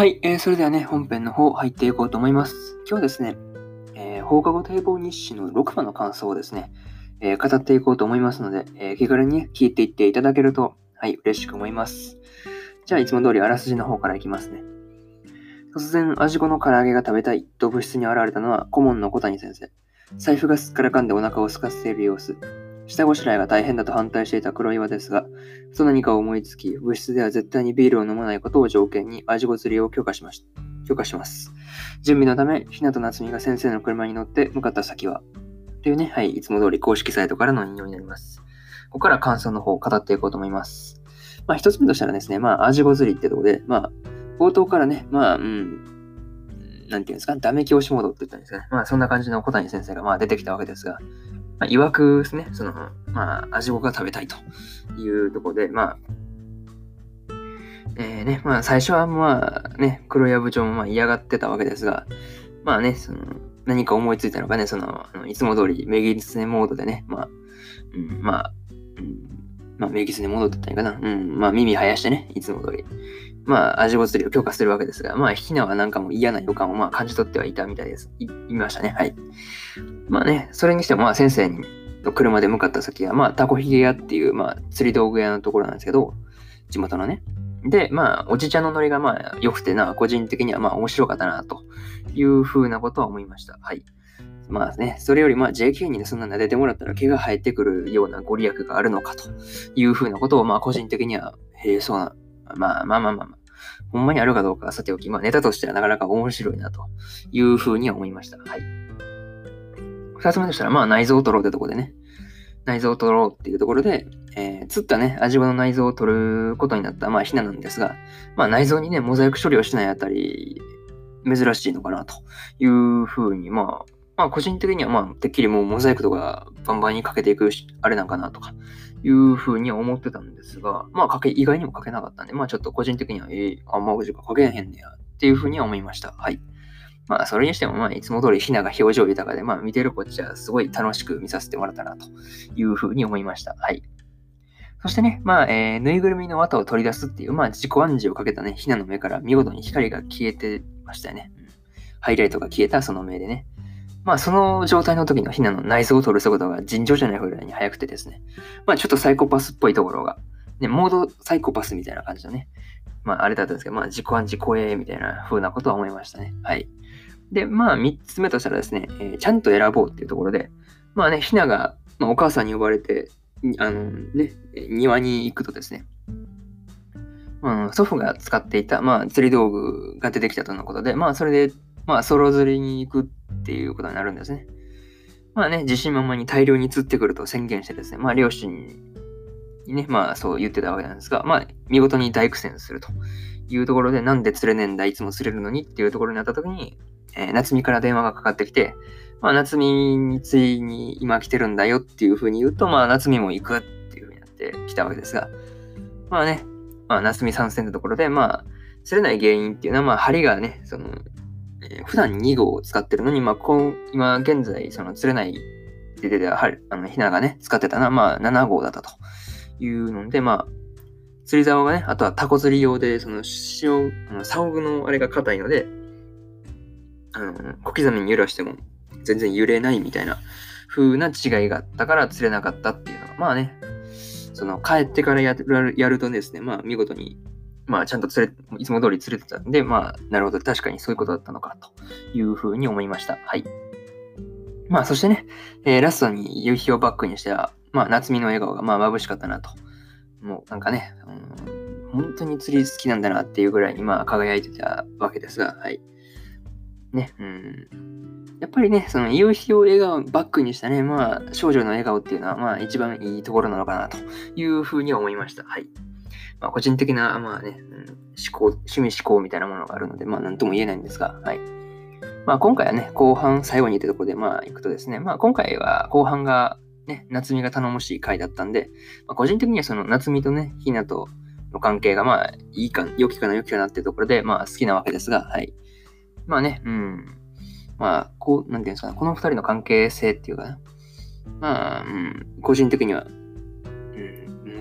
はい、えー、それではね、本編の方入っていこうと思います。今日はですね、えー、放課後堤防日誌の6話の感想をですね、えー、語っていこうと思いますので、え、気軽に、聞いていっていただけると、はい、嬉しく思います。じゃあ、いつも通りあらすじの方からいきますね。突然、味子の唐揚げが食べたいと部室に現れたのは顧問の小谷先生。財布がすっからかんでお腹を空かせている様子。下ごしらえが大変だと反対していた黒岩ですが、ふと何かを思いつき、部室では絶対にビールを飲まないことを条件に味ご釣りを許可しました。許可します。準備のため、ひなとなつみが先生の車に乗って向かった先は、というね、はい、いつも通り公式サイトからの引用になります。ここから感想の方を語っていこうと思います。まあ、一つ目としたらですね、まあ、味ご釣りってとこで、まあ、冒頭からね、まあ、うん、なんていうんですか、ダメ教師モードって言ったんですかね。まあ、そんな感じの小谷先生がまあ出てきたわけですが、まあ、いわくですね、その、まあ、味ごが食べたいというところで、まあ、えー、ね、まあ最初はまあね、黒谷部長もまあ嫌がってたわけですが、まあね、その、何か思いついたのかね、その、あのいつも通り、メギスネモードでね、まあ、うん、まあ、うん、まあ、メギスネモードって言ったらいいかな。うん、まあ、耳生やしてね、いつも通り。まあ、味ご釣りを強化するわけですが、まあ、ひなはなんかも嫌な予感をまあ感じ取ってはいたみたいです。い、いましたね。はい。まあね、それにしても、まあ、先生に、車で向かった先は、まあ、タコヒゲ屋っていう、まあ、釣り道具屋のところなんですけど、地元のね。で、まあ、おじちゃんのノリがまあ、良くてな、個人的にはまあ、面白かったな、というふうなことは思いました。はい。まあね、それよりまあ JK に、そんな撫でてもらったら毛が生えてくるようなご利益があるのかというふうなことをまあ個人的には、へえ、そうな、まあまあまあまあまあ、ほんまにあるかどうかはさておき、まあネタとしてはなかなか面白いなというふうには思いました。はい。二つ目としたらまあ内臓を取ろうってとこでね、内臓を取ろうっていうところで、えー、釣ったね、味わの内臓を取ることになった、まあ、ひななんですが、まあ、内臓にね、モザイク処理をしないあたり、珍しいのかなというふうに、まあ、まあ、個人的には、まあ、てっきりもうモザイクとかバンバンにかけていくあれなんかなとか、いうふうには思ってたんですが、まあ、かけ、意外にもかけなかったんで、まあ、ちょっと個人的には、えー、あんまかけへんねや、っていうふうには思いました。はい。まあ、それにしても、まあ、いつも通りひなが表情豊かで、まあ、見てるこっちはすごい楽しく見させてもらったな、というふうに思いました。はい。そしてね、まあ、えー、ぬいぐるみの綿を取り出すっていう、まあ、自己暗示をかけたね、ひなの目から見事に光が消えてましたよね。ハイライトが消えたその目でね。まあ、その状態の時のひなの内臓を取る速度が尋常じゃないぐらいに速くてですね。まあ、ちょっとサイコパスっぽいところが、ね、モードサイコパスみたいな感じのね。まあ、あれだったんですけど、まあ、自己暗示怖えみたいな風なことは思いましたね。はい。で、まあ、三つ目としたらですね、えー、ちゃんと選ぼうっていうところで、まあね、ひなが、まあ、お母さんに呼ばれて、あのね、庭に行くとですね、うん、祖父が使っていた、まあ、釣り道具が出てきたとのことで、まあ、それで、まあ、ソロ釣りに行くっていうことになるんですね。まあね、自信満々に大量に釣ってくると宣言してですね、まあ、両親にね、まあ、そう言ってたわけなんですが、まあ、見事に大苦戦するというところで、なんで釣れねえんだ、いつも釣れるのにっていうところになった時に、えー、夏美から電話がかかってきて、まあ、夏美についに今来てるんだよっていうふうに言うと、まあ、夏美も行くっていうふうになってきたわけですが、まあね、まあ、夏美参戦ってところで、まあ、釣れない原因っていうのは、まあ、針がね、その、えー、普段2号を使ってるのに、まあ、こ今現在、その釣れないで出てた針、あの、ひながね、使ってたのは、まあ、7号だったというので、まあ、釣り竿がね、あとはタコ釣り用で、その、塩、あの、竿具のあれが硬いので、あの、小刻みに揺らしても全然揺れないみたいな風な違いがあったから釣れなかったっていうのは、まあね、その帰ってからやるやるとですね、まあ見事に、まあちゃんと釣れ、いつも通り釣れてたんで、まあなるほど、確かにそういうことだったのかという風に思いました。はい。まあそしてね、えー、ラストに夕日をバックにしては、まあ夏美の笑顔がまあ眩しかったなともうなんかね、うん、本当に釣り好きなんだなっていうぐらいにまあ輝いてたわけですが、はい。ね、うん。やっぱりね、その夕日を笑顔バックにしたね、まあ少女の笑顔っていうのはまあ一番いいところなのかなというふうに思いました。はい。まあ個人的な、まあね、うん、思考、趣味思考みたいなものがあるので、まあなんとも言えないんですが、はい。まあ今回はね、後半最後にってところでまあ行くとですね、まあ今回は後半がね、夏美が頼もしい回だったんで、まあ、個人的にはその夏美とね、ひなとの関係がまあ、いいか、良きかな良きかなっていうところで、まあ好きなわけですが、はい。まあね、うん。まあ、こう、なんていうんですかね、この二人の関係性っていうか、ね、まあ、うん、個人的には、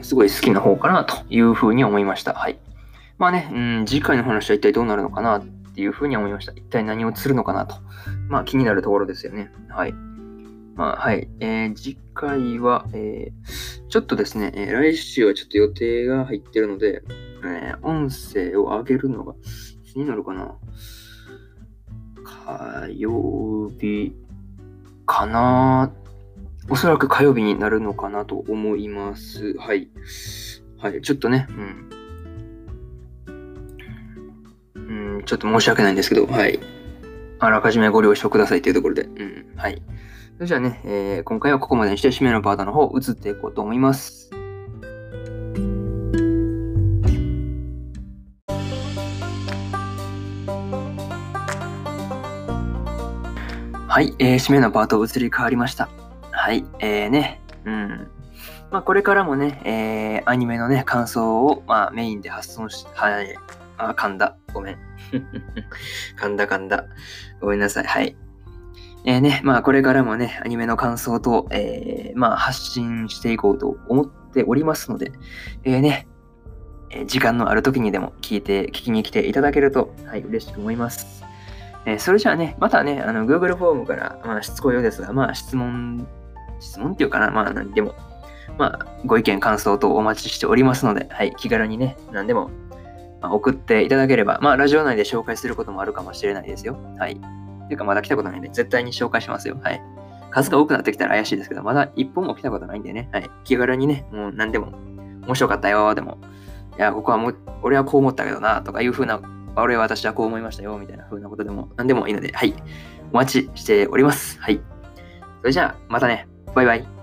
すごい好きな方かなというふうに思いました。はい。まあね、うん、次回の話は一体どうなるのかなっていうふうに思いました。一体何をするのかなと。まあ気になるところですよね。はい。まあ、はい。えー、次回は、えー、ちょっとですね、えー、来週はちょっと予定が入ってるので、えー、音声を上げるのが、いつになるかな火曜日かなおそらく火曜日になるのかなと思います。はい。はい。ちょっとね、うん。うん、ちょっと申し訳ないんですけど、はい。あらかじめご了承くださいというところで、うん。はい。それじゃあね、えー、今回はここまでにして締めのパートの方移っていこうと思います。はい、えー、締めのパート移り変わりました。はい、えーね、うん。まあ、これからもね、えー、アニメのね、感想を、まあ、メインで発送し、はい、あ、噛んだ。ごめん。噛んだ噛んだ。ごめんなさい。はい。えー、ね、まあこれからもね、アニメの感想と、えー、まあ発信していこうと思っておりますので、えー、ね、え時間のある時にでも聞いて、聞きに来ていただけると、はい、嬉しく思います。えそれじゃあね、またね、あの、Google フォームから、まあ、しつこいようですが、まあ、質問、質問っていうかな、まあ、何でも、まあ、ご意見、感想とお待ちしておりますので、はい、気軽にね、何でも、ま、送っていただければ、まあ、ラジオ内で紹介することもあるかもしれないですよ。はい。ていうかまだ来たことないんで、絶対に紹介しますよ。はい。数が多くなってきたら怪しいですけど、まだ一本も来たことないんでね。はい。気軽にね、もう何でも、面白かったよ、でも、いや、ここはもう、俺はこう思ったけどな、とかいう風な、俺は私はこう思いましたよ、みたいな風なことでも、何でもいいので、はい。お待ちしております。はい。それじゃあ、またね。バイバイ。